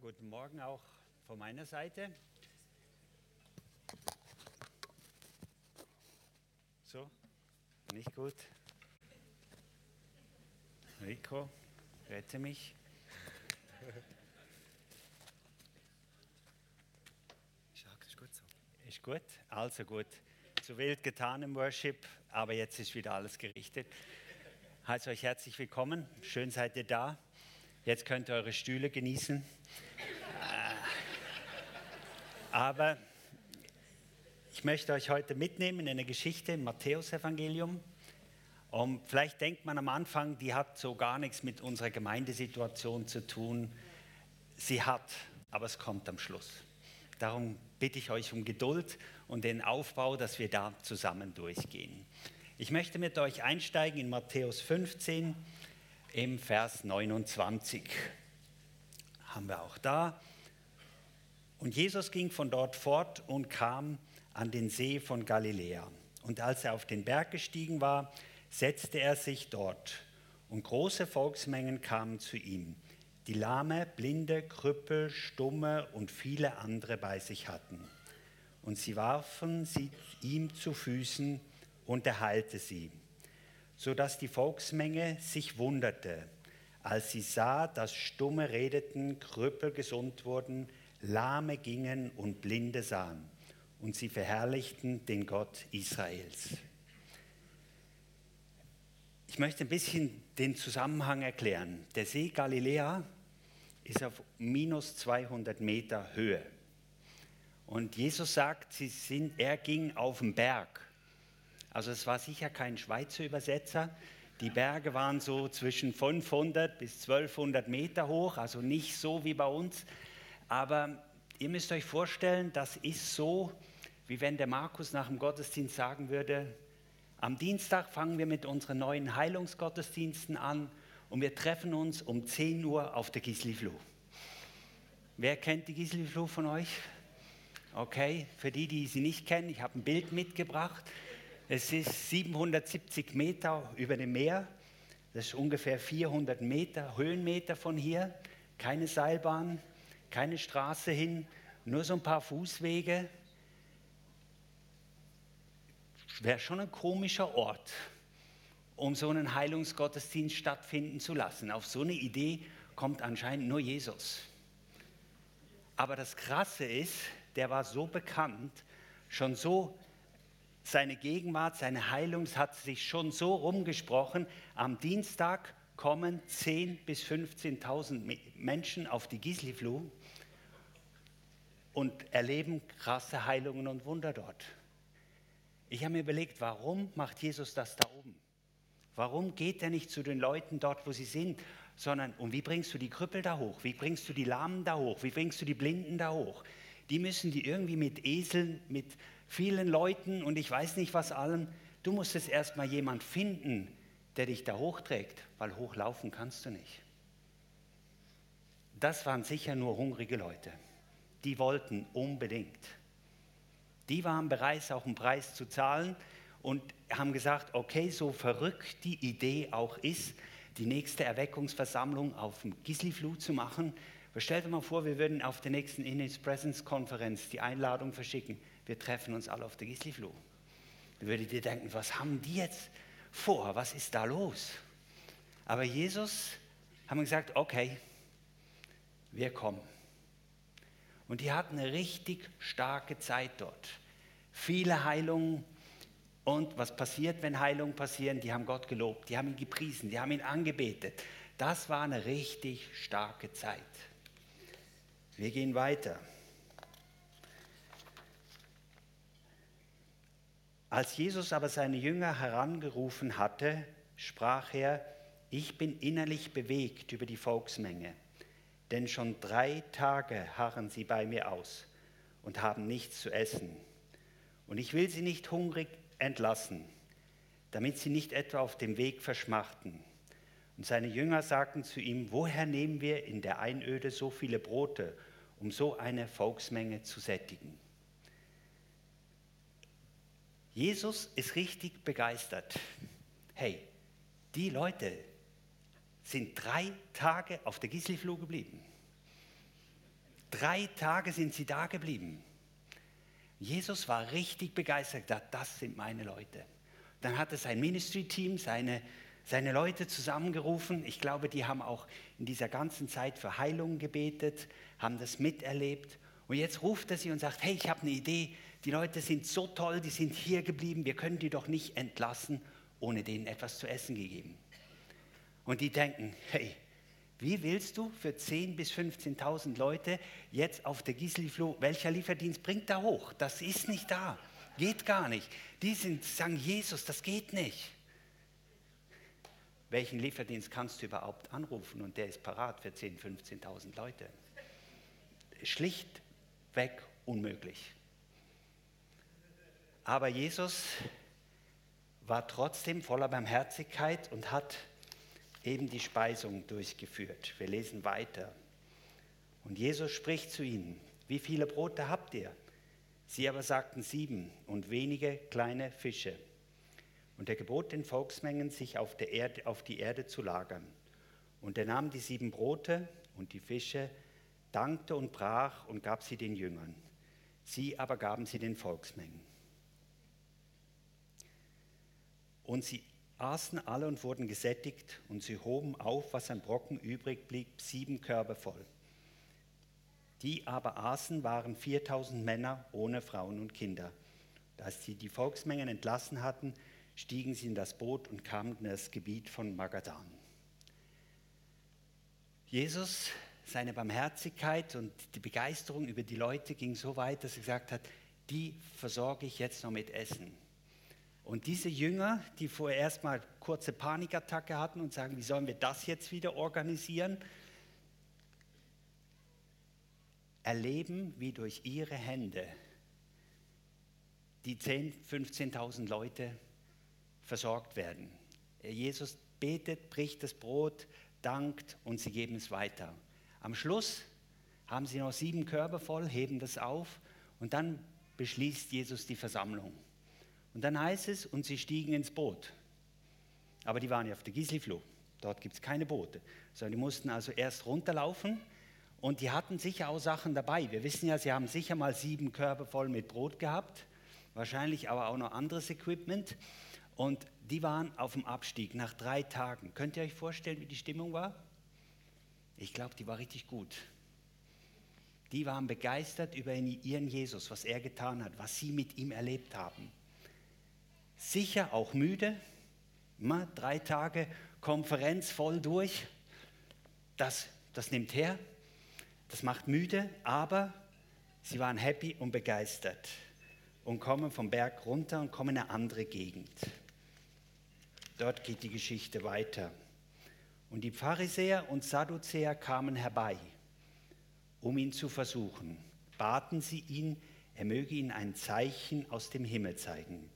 guten Morgen auch von meiner Seite. So, nicht gut. Rico, rette mich. ist gut so. Ist gut, also gut. Zu wild getan im Worship, aber jetzt ist wieder alles gerichtet. Heißt euch herzlich willkommen. Schön seid ihr da. Jetzt könnt ihr eure Stühle genießen. Aber ich möchte euch heute mitnehmen in eine Geschichte im Matthäusevangelium. Und vielleicht denkt man am Anfang, die hat so gar nichts mit unserer Gemeindesituation zu tun. Sie hat, aber es kommt am Schluss. Darum bitte ich euch um Geduld und den Aufbau, dass wir da zusammen durchgehen. Ich möchte mit euch einsteigen in Matthäus 15 im Vers 29. Haben wir auch da. Und Jesus ging von dort fort und kam an den See von Galiläa. Und als er auf den Berg gestiegen war, setzte er sich dort. Und große Volksmengen kamen zu ihm, die Lahme, Blinde, Krüppel, Stumme und viele andere bei sich hatten. Und sie warfen sie ihm zu Füßen und er heilte sie, sodass die Volksmenge sich wunderte, als sie sah, dass Stumme redeten, Krüppel gesund wurden, Lahme gingen und Blinde sahen und sie verherrlichten den Gott Israels. Ich möchte ein bisschen den Zusammenhang erklären. Der See Galiläa ist auf minus 200 Meter Höhe. Und Jesus sagt, sie sind, er ging auf den Berg. Also es war sicher kein Schweizer Übersetzer. Die Berge waren so zwischen 500 bis 1200 Meter hoch, also nicht so wie bei uns. Aber ihr müsst euch vorstellen, das ist so, wie wenn der Markus nach dem Gottesdienst sagen würde, am Dienstag fangen wir mit unseren neuen Heilungsgottesdiensten an und wir treffen uns um 10 Uhr auf der Gisli-Fluh. Wer kennt die Gisli-Fluh von euch? Okay, für die, die sie nicht kennen, ich habe ein Bild mitgebracht. Es ist 770 Meter über dem Meer. Das ist ungefähr 400 Meter, Höhenmeter von hier. Keine Seilbahn, keine Straße hin, nur so ein paar Fußwege. Wäre schon ein komischer Ort, um so einen Heilungsgottesdienst stattfinden zu lassen. Auf so eine Idee kommt anscheinend nur Jesus. Aber das Krasse ist, der war so bekannt, schon so seine Gegenwart, seine Heilung hat sich schon so rumgesprochen. Am Dienstag kommen 10.000 bis 15.000 Menschen auf die Gisli-Fluh und erleben krasse Heilungen und Wunder dort. Ich habe mir überlegt, warum macht Jesus das da oben? Warum geht er nicht zu den Leuten dort, wo sie sind, sondern und wie bringst du die Krüppel da hoch? Wie bringst du die Lahmen da hoch? Wie bringst du die Blinden da hoch? Die müssen die irgendwie mit Eseln, mit vielen Leuten und ich weiß nicht was allem. Du musst es erstmal jemand finden, der dich da hochträgt, weil hochlaufen kannst du nicht. Das waren sicher nur hungrige Leute. Die wollten unbedingt. Die waren bereit, auch einen Preis zu zahlen und haben gesagt, okay, so verrückt die Idee auch ist, die nächste Erweckungsversammlung auf dem Gisli-Flut zu machen. Stellt euch mal vor, wir würden auf der nächsten In His Presence Konferenz die Einladung verschicken. Wir treffen uns alle auf der Gisli-Flut. Da würdet ihr denken, was haben die jetzt vor? Was ist da los? Aber Jesus haben gesagt, okay, wir kommen. Und die hatten eine richtig starke Zeit dort. Viele Heilungen. Und was passiert, wenn Heilungen passieren? Die haben Gott gelobt, die haben ihn gepriesen, die haben ihn angebetet. Das war eine richtig starke Zeit. Wir gehen weiter. Als Jesus aber seine Jünger herangerufen hatte, sprach er, ich bin innerlich bewegt über die Volksmenge, denn schon drei Tage harren sie bei mir aus und haben nichts zu essen. Und ich will sie nicht hungrig entlassen, damit sie nicht etwa auf dem Weg verschmachten. Und seine Jünger sagten zu ihm, woher nehmen wir in der Einöde so viele Brote, um so eine Volksmenge zu sättigen? Jesus ist richtig begeistert. Hey, die Leute sind drei Tage auf der Gisli-Fluh geblieben. Drei Tage sind sie da geblieben. Jesus war richtig begeistert, das sind meine Leute. Dann hat er sein Ministry-Team, seine, seine Leute zusammengerufen. Ich glaube, die haben auch in dieser ganzen Zeit für Heilung gebetet, haben das miterlebt. Und jetzt ruft er sie und sagt, hey, ich habe eine Idee, die Leute sind so toll, die sind hier geblieben, wir können die doch nicht entlassen, ohne denen etwas zu essen gegeben. Und die denken, hey, wie willst du für 10.000 bis 15.000 Leute jetzt auf der Gisli-Floh, welcher Lieferdienst bringt da hoch? Das ist nicht da. Geht gar nicht. Die sind, sagen Jesus, das geht nicht. Welchen Lieferdienst kannst du überhaupt anrufen und der ist parat für 10.000, 15.000 Leute? Schlichtweg unmöglich. Aber Jesus war trotzdem voller Barmherzigkeit und hat eben die Speisung durchgeführt. Wir lesen weiter. Und Jesus spricht zu ihnen, wie viele Brote habt ihr? Sie aber sagten sieben und wenige kleine Fische. Und er gebot den Volksmengen, sich auf, Erde, auf die Erde zu lagern. Und er nahm die sieben Brote und die Fische, dankte und brach und gab sie den Jüngern. Sie aber gaben sie den Volksmengen. Und sie aßen alle und wurden gesättigt, und sie hoben auf, was an Brocken übrig blieb, sieben Körbe voll. Die aber aßen, waren 4000 Männer ohne Frauen und Kinder. Als sie die Volksmengen entlassen hatten, stiegen sie in das Boot und kamen in das Gebiet von Magadan. Jesus, seine Barmherzigkeit und die Begeisterung über die Leute ging so weit, dass er gesagt hat, die versorge ich jetzt noch mit Essen. Und diese Jünger, die vorher erstmal kurze Panikattacke hatten und sagen, wie sollen wir das jetzt wieder organisieren, erleben, wie durch ihre Hände die 10.000, 15.000 Leute versorgt werden. Jesus betet, bricht das Brot, dankt und sie geben es weiter. Am Schluss haben sie noch sieben Körbe voll, heben das auf und dann beschließt Jesus die Versammlung. Und dann heißt es, und sie stiegen ins Boot. Aber die waren ja auf der Gislifloh. Dort gibt es keine Boote. Sondern die mussten also erst runterlaufen und die hatten sicher auch Sachen dabei. Wir wissen ja, sie haben sicher mal sieben Körbe voll mit Brot gehabt, wahrscheinlich aber auch noch anderes Equipment. Und die waren auf dem Abstieg nach drei Tagen. Könnt ihr euch vorstellen, wie die Stimmung war? Ich glaube, die war richtig gut. Die waren begeistert über ihren Jesus, was er getan hat, was sie mit ihm erlebt haben sicher auch müde. Immer drei Tage Konferenz voll durch. Das, das nimmt her, das macht müde, aber sie waren happy und begeistert und kommen vom Berg runter und kommen in eine andere Gegend. Dort geht die Geschichte weiter. Und die Pharisäer und Sadduzäer kamen herbei, um ihn zu versuchen. Baten sie ihn, er möge ihnen ein Zeichen aus dem Himmel zeigen.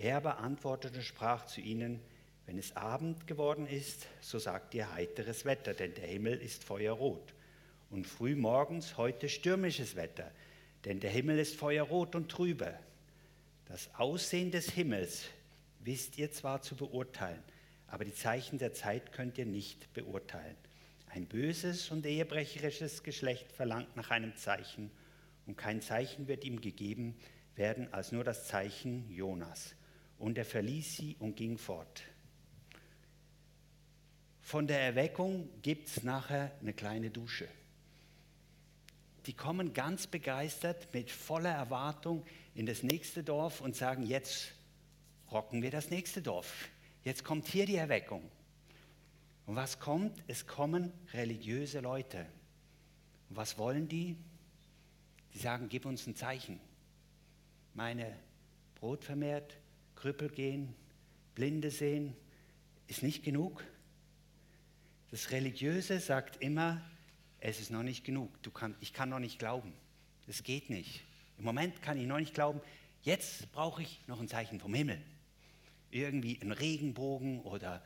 Er beantwortete und sprach zu ihnen, wenn es Abend geworden ist, so sagt ihr heiteres Wetter, denn der Himmel ist feuerrot. Und früh morgens heute stürmisches Wetter, denn der Himmel ist feuerrot und trübe. Das Aussehen des Himmels wisst ihr zwar zu beurteilen, aber die Zeichen der Zeit könnt ihr nicht beurteilen. Ein böses und ehebrecherisches Geschlecht verlangt nach einem Zeichen, und kein Zeichen wird ihm gegeben werden als nur das Zeichen Jonas. Und er verließ sie und ging fort. Von der Erweckung gibt es nachher eine kleine Dusche. Die kommen ganz begeistert mit voller Erwartung in das nächste Dorf und sagen, jetzt rocken wir das nächste Dorf. Jetzt kommt hier die Erweckung. Und was kommt? Es kommen religiöse Leute. Und was wollen die? Die sagen, gib uns ein Zeichen. Meine Brot vermehrt, Krüppel gehen, Blinde sehen, ist nicht genug. Das Religiöse sagt immer, es ist noch nicht genug. Kann, ich kann noch nicht glauben. Es geht nicht. Im Moment kann ich noch nicht glauben. Jetzt brauche ich noch ein Zeichen vom Himmel. Irgendwie ein Regenbogen oder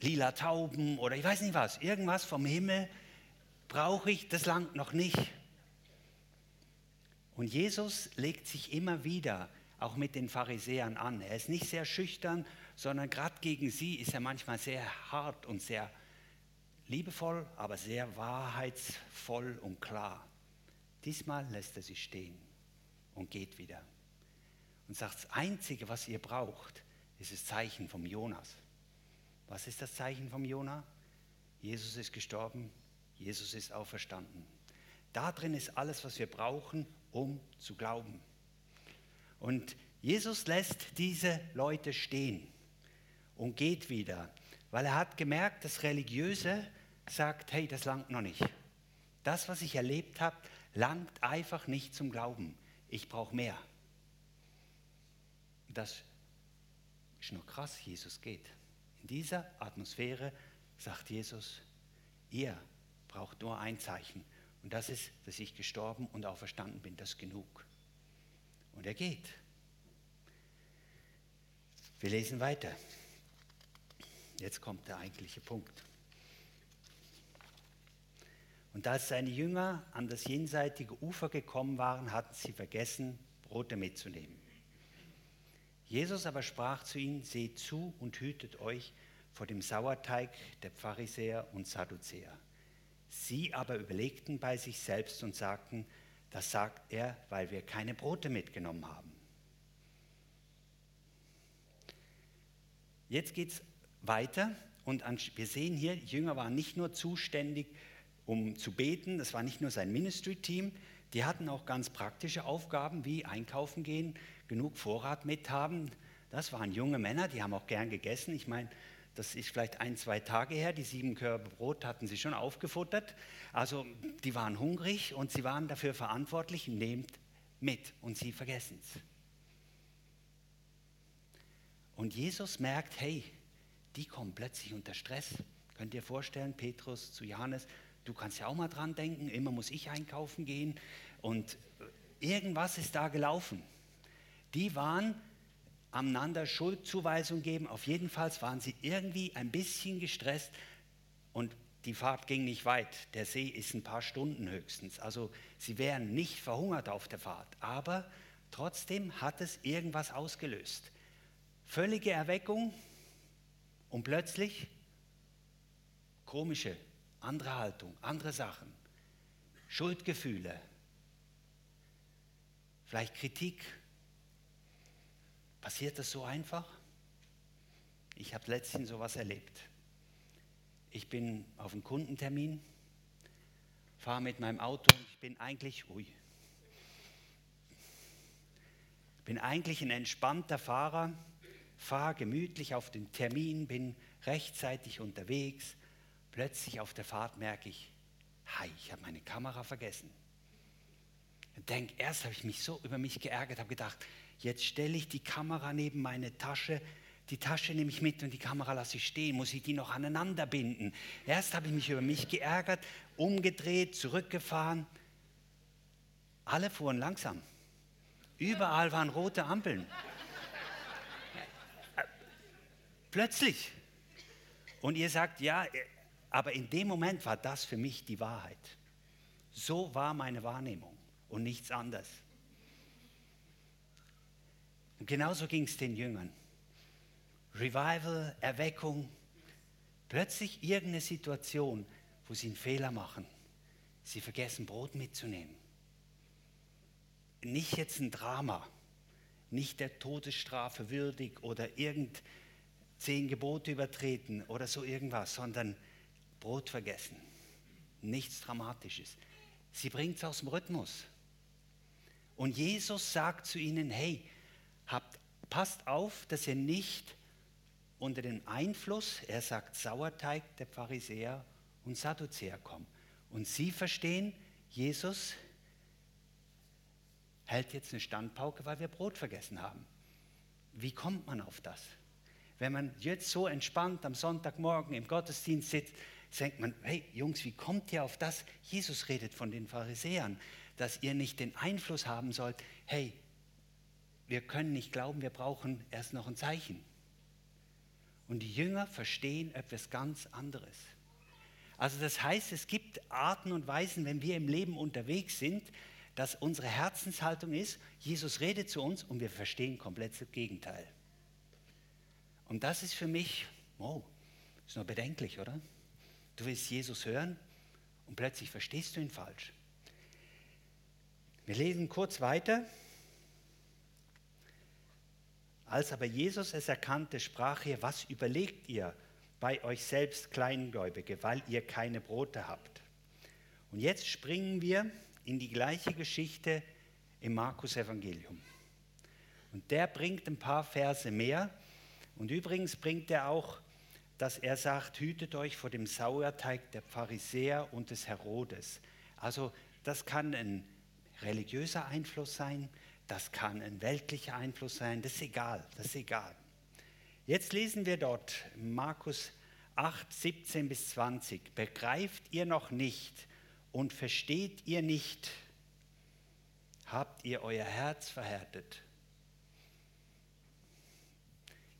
lila Tauben oder ich weiß nicht was. Irgendwas vom Himmel brauche ich. Das langt noch nicht. Und Jesus legt sich immer wieder auch mit den Pharisäern an. Er ist nicht sehr schüchtern, sondern gerade gegen sie ist er manchmal sehr hart und sehr liebevoll, aber sehr wahrheitsvoll und klar. Diesmal lässt er sie stehen und geht wieder. Und sagt, das Einzige, was ihr braucht, ist das Zeichen vom Jonas. Was ist das Zeichen vom Jonah? Jesus ist gestorben, Jesus ist auferstanden. Da drin ist alles, was wir brauchen, um zu glauben. Und Jesus lässt diese Leute stehen und geht wieder, weil er hat gemerkt, das Religiöse sagt, hey, das langt noch nicht. Das, was ich erlebt habe, langt einfach nicht zum Glauben. Ich brauche mehr. Das ist noch krass, Jesus geht. In dieser Atmosphäre sagt Jesus, ihr braucht nur ein Zeichen. Und das ist, dass ich gestorben und auferstanden bin. Das ist genug. Und er geht. Wir lesen weiter. Jetzt kommt der eigentliche Punkt. Und als seine Jünger an das jenseitige Ufer gekommen waren, hatten sie vergessen, Brote mitzunehmen. Jesus aber sprach zu ihnen, seht zu und hütet euch vor dem Sauerteig der Pharisäer und Sadduzäer. Sie aber überlegten bei sich selbst und sagten, das sagt er, weil wir keine Brote mitgenommen haben. Jetzt geht es weiter und wir sehen hier, Jünger waren nicht nur zuständig um zu beten. Das war nicht nur sein Ministry-Team, die hatten auch ganz praktische Aufgaben wie einkaufen gehen, genug Vorrat mithaben. Das waren junge Männer, die haben auch gern gegessen. Ich meine, das ist vielleicht ein, zwei Tage her, die sieben Körbe Brot hatten sie schon aufgefuttert. Also die waren hungrig und sie waren dafür verantwortlich, nehmt mit und sie vergessen es. Und Jesus merkt, hey, die kommen plötzlich unter Stress. Könnt ihr vorstellen, Petrus zu Johannes, Du kannst ja auch mal dran denken, immer muss ich einkaufen gehen und irgendwas ist da gelaufen. Die waren aneinander Schuldzuweisung geben. Auf jeden Fall waren sie irgendwie ein bisschen gestresst und die Fahrt ging nicht weit. Der See ist ein paar Stunden höchstens. Also sie wären nicht verhungert auf der Fahrt. Aber trotzdem hat es irgendwas ausgelöst. Völlige Erweckung und plötzlich komische andere Haltung, andere Sachen, Schuldgefühle, vielleicht Kritik. Passiert das so einfach? Ich habe letztens sowas erlebt. Ich bin auf einem Kundentermin, fahre mit meinem Auto und ich bin eigentlich, ui, bin eigentlich ein entspannter Fahrer, fahre gemütlich auf den Termin, bin rechtzeitig unterwegs, Plötzlich auf der Fahrt merke ich, hi, ich habe meine Kamera vergessen. Denk, erst habe ich mich so über mich geärgert, habe gedacht, jetzt stelle ich die Kamera neben meine Tasche, die Tasche nehme ich mit und die Kamera lasse ich stehen, muss ich die noch aneinander binden. Erst habe ich mich über mich geärgert, umgedreht, zurückgefahren. Alle fuhren langsam. Überall waren rote Ampeln. Plötzlich. Und ihr sagt, ja, aber in dem Moment war das für mich die Wahrheit. So war meine Wahrnehmung und nichts anderes. Und genauso ging es den Jüngern. Revival, Erweckung, plötzlich irgendeine Situation, wo sie einen Fehler machen. Sie vergessen Brot mitzunehmen. Nicht jetzt ein Drama, nicht der Todesstrafe würdig oder irgend zehn Gebote übertreten oder so irgendwas, sondern Brot vergessen. Nichts Dramatisches. Sie bringt es aus dem Rhythmus. Und Jesus sagt zu ihnen, hey, habt, passt auf, dass ihr nicht unter den Einfluss, er sagt Sauerteig der Pharisäer und Sadduzäer kommt. Und sie verstehen, Jesus hält jetzt eine Standpauke, weil wir Brot vergessen haben. Wie kommt man auf das? Wenn man jetzt so entspannt am Sonntagmorgen im Gottesdienst sitzt, denkt man, hey Jungs, wie kommt ihr auf das? Jesus redet von den Pharisäern, dass ihr nicht den Einfluss haben sollt, hey, wir können nicht glauben, wir brauchen erst noch ein Zeichen. Und die Jünger verstehen etwas ganz anderes. Also das heißt, es gibt Arten und Weisen, wenn wir im Leben unterwegs sind, dass unsere Herzenshaltung ist, Jesus redet zu uns und wir verstehen komplett das Gegenteil. Und das ist für mich, oh, ist noch bedenklich, oder? Du willst Jesus hören und plötzlich verstehst du ihn falsch. Wir lesen kurz weiter. Als aber Jesus es erkannte, sprach er, was überlegt ihr bei euch selbst Kleingläubige, weil ihr keine Brote habt? Und jetzt springen wir in die gleiche Geschichte im Markus Evangelium. Und der bringt ein paar Verse mehr. Und übrigens bringt er auch, dass er sagt, hütet euch vor dem Sauerteig der Pharisäer und des Herodes. Also das kann ein religiöser Einfluss sein, das kann ein weltlicher Einfluss sein, das ist egal, das ist egal. Jetzt lesen wir dort Markus 8, 17 bis 20. Begreift ihr noch nicht und versteht ihr nicht, habt ihr euer Herz verhärtet.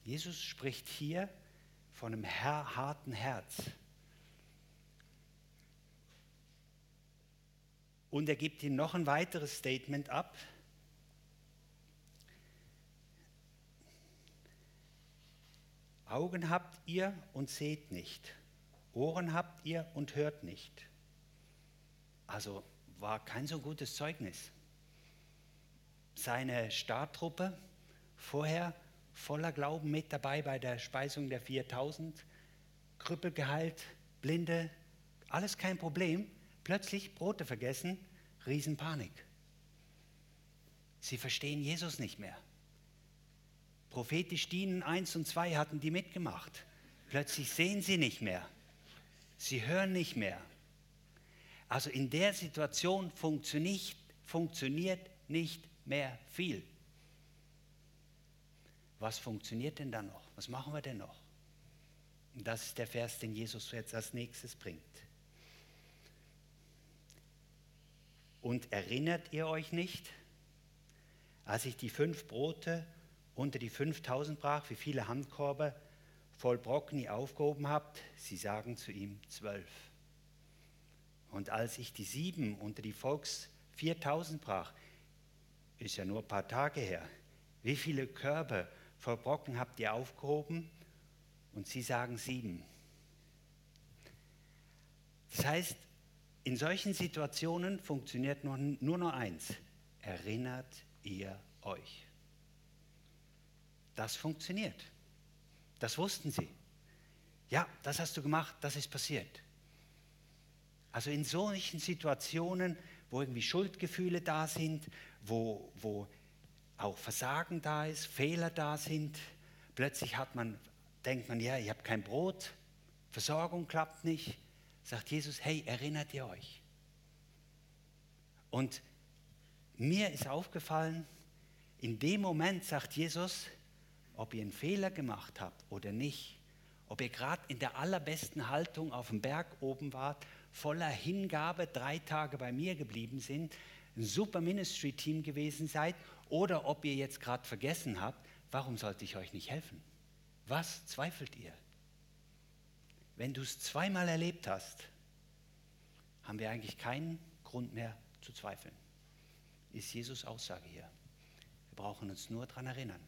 Jesus spricht hier von einem harten Herz. Und er gibt ihm noch ein weiteres Statement ab. Augen habt ihr und seht nicht. Ohren habt ihr und hört nicht. Also war kein so gutes Zeugnis. Seine Starttruppe vorher voller Glauben mit dabei bei der Speisung der 4000, Krüppel geheilt, Blinde, alles kein Problem. Plötzlich Brote vergessen, Riesenpanik. Sie verstehen Jesus nicht mehr. Prophetisch dienen 1 und 2 hatten die mitgemacht. Plötzlich sehen sie nicht mehr. Sie hören nicht mehr. Also in der Situation funktioniert, funktioniert nicht mehr viel. Was funktioniert denn da noch? Was machen wir denn noch? Und das ist der Vers, den Jesus jetzt als nächstes bringt. Und erinnert ihr euch nicht, als ich die fünf Brote unter die 5000 brach, wie viele Handkorbe voll Brocken ihr aufgehoben habt? Sie sagen zu ihm zwölf. Und als ich die sieben unter die Volks 4000 brach, ist ja nur ein paar Tage her, wie viele Körbe voll Brocken habt ihr aufgehoben? Und sie sagen sieben. Das heißt, in solchen Situationen funktioniert nur, nur noch eins. Erinnert ihr euch. Das funktioniert. Das wussten sie. Ja, das hast du gemacht, das ist passiert. Also in solchen Situationen, wo irgendwie Schuldgefühle da sind, wo, wo auch Versagen da ist, Fehler da sind, plötzlich hat man, denkt man, ja, ich habe kein Brot, Versorgung klappt nicht, sagt Jesus, hey, erinnert ihr euch? Und mir ist aufgefallen, in dem Moment sagt Jesus, ob ihr einen Fehler gemacht habt oder nicht, ob ihr gerade in der allerbesten Haltung auf dem Berg oben wart, voller Hingabe drei Tage bei mir geblieben sind, ein super Ministry-Team gewesen seid, oder ob ihr jetzt gerade vergessen habt, warum sollte ich euch nicht helfen? Was zweifelt ihr? Wenn du es zweimal erlebt hast, haben wir eigentlich keinen Grund mehr zu zweifeln. Ist Jesus Aussage hier. Wir brauchen uns nur daran erinnern.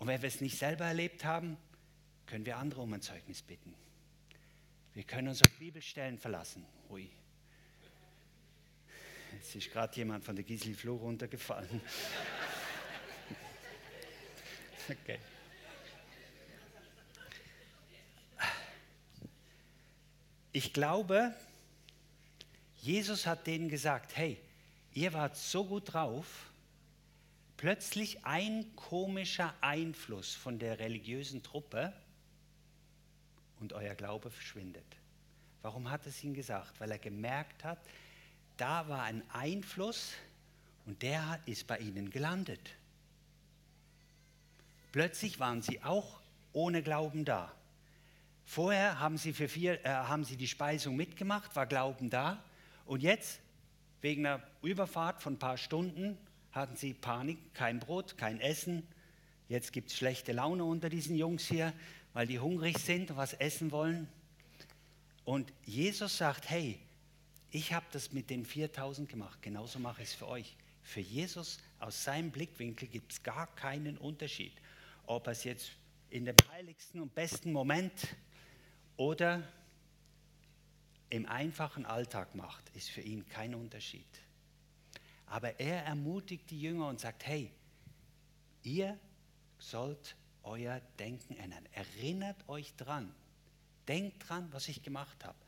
Und wenn wir es nicht selber erlebt haben, können wir andere um ein Zeugnis bitten. Wir können uns auf Bibelstellen verlassen. Ui. Es ist gerade jemand von der Gisli Floh runtergefallen. Okay. Ich glaube, Jesus hat denen gesagt, hey, ihr wart so gut drauf, plötzlich ein komischer Einfluss von der religiösen Truppe und euer Glaube verschwindet. Warum hat es ihnen gesagt? Weil er gemerkt hat, da war ein Einfluss und der ist bei ihnen gelandet. Plötzlich waren sie auch ohne Glauben da. Vorher haben sie, für vier, äh, haben sie die Speisung mitgemacht, war Glauben da. Und jetzt, wegen einer Überfahrt von ein paar Stunden, hatten sie Panik, kein Brot, kein Essen. Jetzt gibt es schlechte Laune unter diesen Jungs hier, weil die hungrig sind und was essen wollen. Und Jesus sagt, hey, ich habe das mit den 4000 gemacht, genauso mache ich es für euch. Für Jesus aus seinem Blickwinkel gibt es gar keinen Unterschied, ob es jetzt in dem heiligsten und besten Moment oder im einfachen Alltag macht, ist für ihn kein Unterschied. Aber er ermutigt die Jünger und sagt, hey, ihr sollt euer Denken ändern. Erinnert euch dran. Denkt dran, was ich gemacht habe.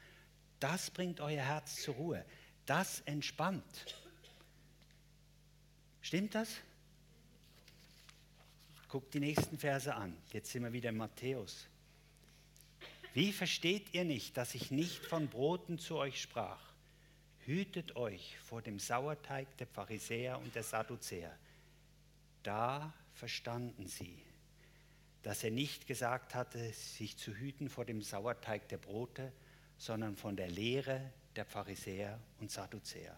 Das bringt euer Herz zur Ruhe. Das entspannt. Stimmt das? Guckt die nächsten Verse an. Jetzt sind wir wieder in Matthäus. Wie versteht ihr nicht, dass ich nicht von Broten zu euch sprach? Hütet euch vor dem Sauerteig der Pharisäer und der Sadduzäer. Da verstanden sie, dass er nicht gesagt hatte, sich zu hüten vor dem Sauerteig der Brote, sondern von der Lehre der Pharisäer und Sadduzäer.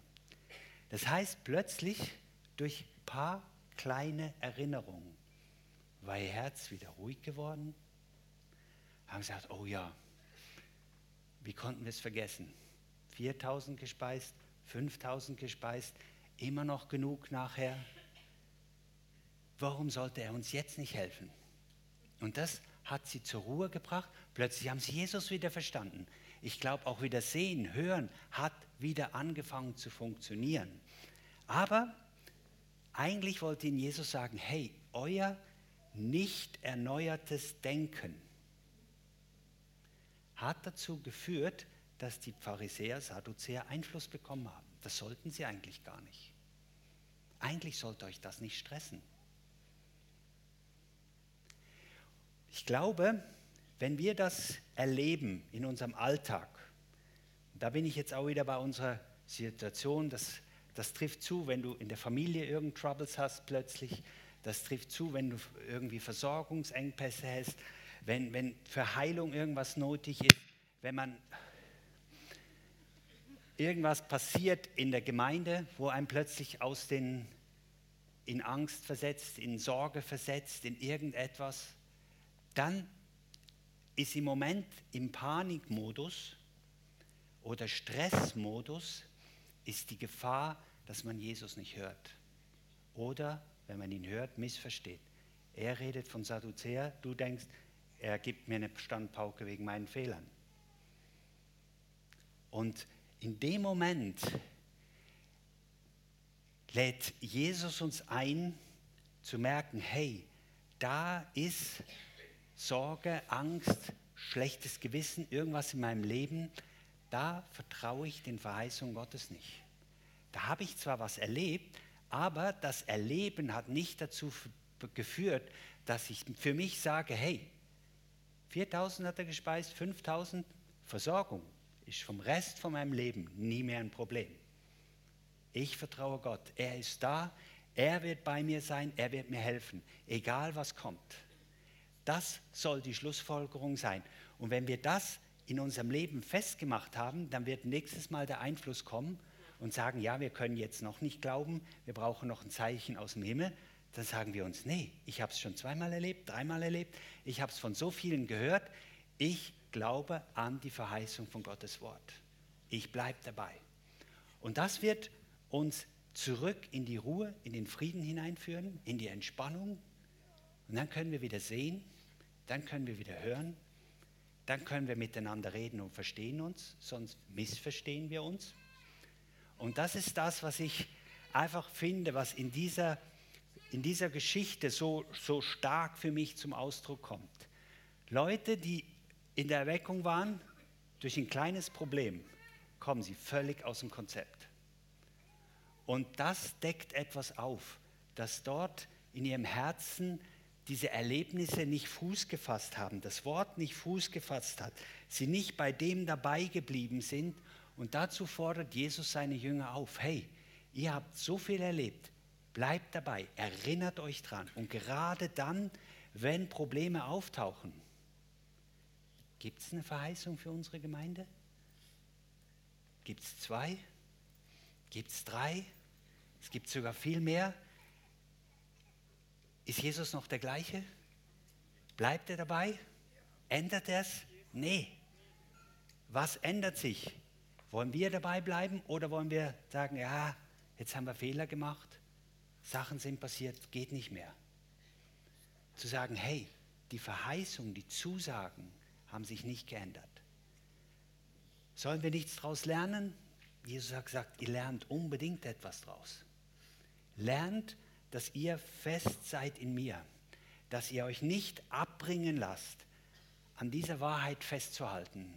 Das heißt, plötzlich durch ein paar kleine Erinnerungen war ihr Herz wieder ruhig geworden, haben gesagt, oh ja, wie konnten wir es vergessen? 4000 gespeist, 5000 gespeist, immer noch genug nachher. Warum sollte er uns jetzt nicht helfen? Und das hat sie zur Ruhe gebracht. Plötzlich haben sie Jesus wieder verstanden. Ich glaube, auch wieder sehen, hören hat wieder angefangen zu funktionieren. Aber eigentlich wollte ihnen Jesus sagen, hey, euer nicht erneuertes Denken hat dazu geführt, dass die Pharisäer, Sadduzäer Einfluss bekommen haben. Das sollten sie eigentlich gar nicht. Eigentlich sollte euch das nicht stressen. Ich glaube, wenn wir das erleben in unserem Alltag, da bin ich jetzt auch wieder bei unserer Situation, das, das trifft zu, wenn du in der Familie irgendeine Troubles hast plötzlich, das trifft zu, wenn du irgendwie Versorgungsengpässe hast, wenn, wenn für Heilung irgendwas nötig ist, wenn man irgendwas passiert in der Gemeinde, wo einem plötzlich aus den in Angst versetzt, in Sorge versetzt, in irgendetwas, dann ist im Moment im Panikmodus oder Stressmodus ist die Gefahr, dass man Jesus nicht hört. Oder, wenn man ihn hört, missversteht. Er redet von Sadduzäer, du denkst, er gibt mir eine Standpauke wegen meinen Fehlern. Und in dem Moment lädt Jesus uns ein zu merken, hey, da ist Sorge, Angst, schlechtes Gewissen, irgendwas in meinem Leben, da vertraue ich den Verheißungen Gottes nicht. Da habe ich zwar was erlebt, aber das Erleben hat nicht dazu geführt, dass ich für mich sage, hey, 4000 hat er gespeist, 5000 Versorgung ist vom Rest von meinem Leben nie mehr ein Problem. Ich vertraue Gott. Er ist da. Er wird bei mir sein. Er wird mir helfen. Egal was kommt. Das soll die Schlussfolgerung sein. Und wenn wir das in unserem Leben festgemacht haben, dann wird nächstes Mal der Einfluss kommen und sagen, ja, wir können jetzt noch nicht glauben, wir brauchen noch ein Zeichen aus dem Himmel. Dann sagen wir uns, nee, ich habe es schon zweimal erlebt, dreimal erlebt, ich habe es von so vielen gehört, ich glaube an die Verheißung von Gottes Wort. Ich bleibe dabei. Und das wird uns zurück in die Ruhe, in den Frieden hineinführen, in die Entspannung. Und dann können wir wieder sehen, dann können wir wieder hören, dann können wir miteinander reden und verstehen uns, sonst missverstehen wir uns. Und das ist das, was ich einfach finde, was in dieser, in dieser Geschichte so, so stark für mich zum Ausdruck kommt. Leute, die in der Erweckung waren, durch ein kleines Problem kommen sie völlig aus dem Konzept. Und das deckt etwas auf, dass dort in ihrem Herzen diese Erlebnisse nicht Fuß gefasst haben, das Wort nicht Fuß gefasst hat, sie nicht bei dem dabei geblieben sind. Und dazu fordert Jesus seine Jünger auf, hey, ihr habt so viel erlebt, bleibt dabei, erinnert euch dran. Und gerade dann, wenn Probleme auftauchen, Gibt es eine Verheißung für unsere Gemeinde? Gibt es zwei? Gibt es drei? Es gibt sogar viel mehr. Ist Jesus noch der gleiche? Bleibt er dabei? Ändert er es? Nee. Was ändert sich? Wollen wir dabei bleiben oder wollen wir sagen, ja, jetzt haben wir Fehler gemacht, Sachen sind passiert, geht nicht mehr? Zu sagen, hey, die Verheißung, die Zusagen, haben sich nicht geändert. Sollen wir nichts daraus lernen? Jesus hat gesagt, ihr lernt unbedingt etwas daraus. lernt, dass ihr fest seid in mir, dass ihr euch nicht abbringen lasst, an dieser Wahrheit festzuhalten,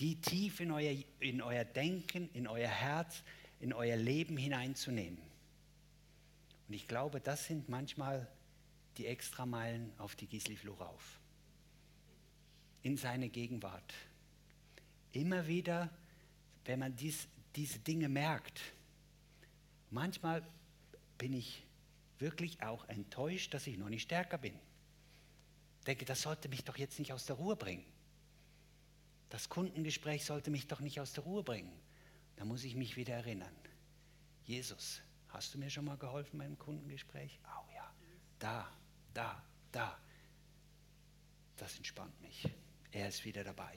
die tief in euer, in euer Denken, in euer Herz, in euer Leben hineinzunehmen. Und ich glaube, das sind manchmal die Extrameilen auf die Gisli rauf. In seine Gegenwart. Immer wieder, wenn man dies, diese Dinge merkt, manchmal bin ich wirklich auch enttäuscht, dass ich noch nicht stärker bin. Denke, das sollte mich doch jetzt nicht aus der Ruhe bringen. Das Kundengespräch sollte mich doch nicht aus der Ruhe bringen. Da muss ich mich wieder erinnern. Jesus, hast du mir schon mal geholfen beim Kundengespräch? Oh ja, da, da, da. Das entspannt mich. Er ist wieder dabei.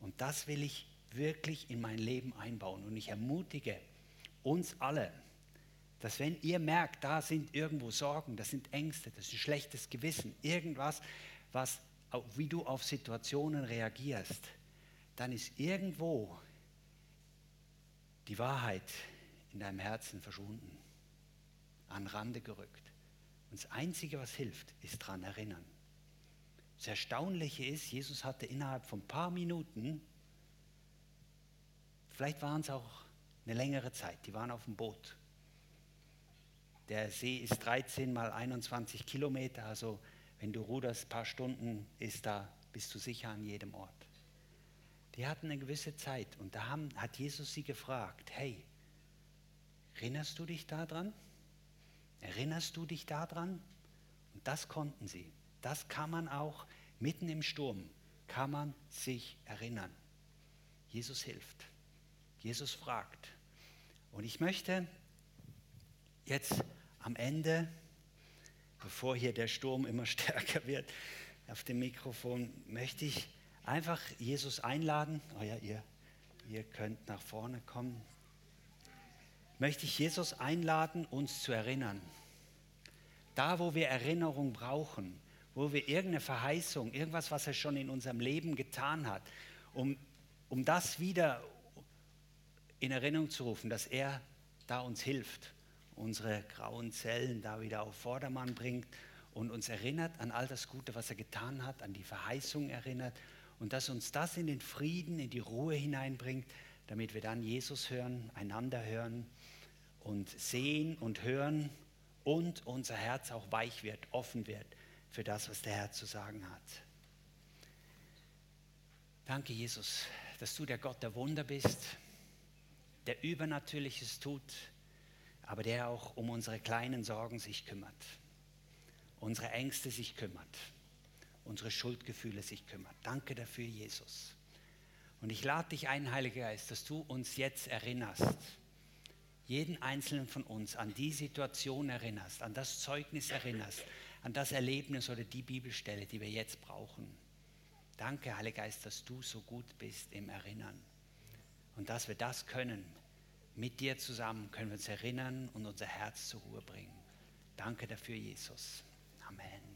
Und das will ich wirklich in mein Leben einbauen. Und ich ermutige uns alle, dass wenn ihr merkt, da sind irgendwo Sorgen, das sind Ängste, das ist ein schlechtes Gewissen, irgendwas, was, wie du auf Situationen reagierst, dann ist irgendwo die Wahrheit in deinem Herzen verschwunden, an Rande gerückt. Und das Einzige, was hilft, ist daran erinnern. Das Erstaunliche ist, Jesus hatte innerhalb von ein paar Minuten, vielleicht waren es auch eine längere Zeit, die waren auf dem Boot. Der See ist 13 mal 21 Kilometer, also wenn du ruderst, ein paar Stunden, ist da, bist du sicher an jedem Ort. Die hatten eine gewisse Zeit und da haben, hat Jesus sie gefragt, hey, erinnerst du dich daran? Erinnerst du dich daran? Und das konnten sie. Das kann man auch mitten im Sturm, kann man sich erinnern. Jesus hilft. Jesus fragt. Und ich möchte jetzt am Ende, bevor hier der Sturm immer stärker wird, auf dem Mikrofon, möchte ich einfach Jesus einladen. Oh ja, ihr, ihr könnt nach vorne kommen. Möchte ich Jesus einladen, uns zu erinnern. Da, wo wir Erinnerung brauchen, wo wir irgendeine Verheißung, irgendwas, was er schon in unserem Leben getan hat, um, um das wieder in Erinnerung zu rufen, dass er da uns hilft, unsere grauen Zellen da wieder auf Vordermann bringt und uns erinnert an all das Gute, was er getan hat, an die Verheißung erinnert und dass uns das in den Frieden, in die Ruhe hineinbringt, damit wir dann Jesus hören, einander hören und sehen und hören und unser Herz auch weich wird, offen wird für das, was der Herr zu sagen hat. Danke, Jesus, dass du der Gott der Wunder bist, der Übernatürliches tut, aber der auch um unsere kleinen Sorgen sich kümmert, unsere Ängste sich kümmert unsere Schuldgefühle sich kümmert. Danke dafür, Jesus. Und ich lade dich ein, Heiliger Geist, dass du uns jetzt erinnerst, jeden einzelnen von uns an die Situation erinnerst, an das Zeugnis erinnerst, an das Erlebnis oder die Bibelstelle, die wir jetzt brauchen. Danke, Heiliger Geist, dass du so gut bist im Erinnern und dass wir das können. Mit dir zusammen können wir uns erinnern und unser Herz zur Ruhe bringen. Danke dafür, Jesus. Amen.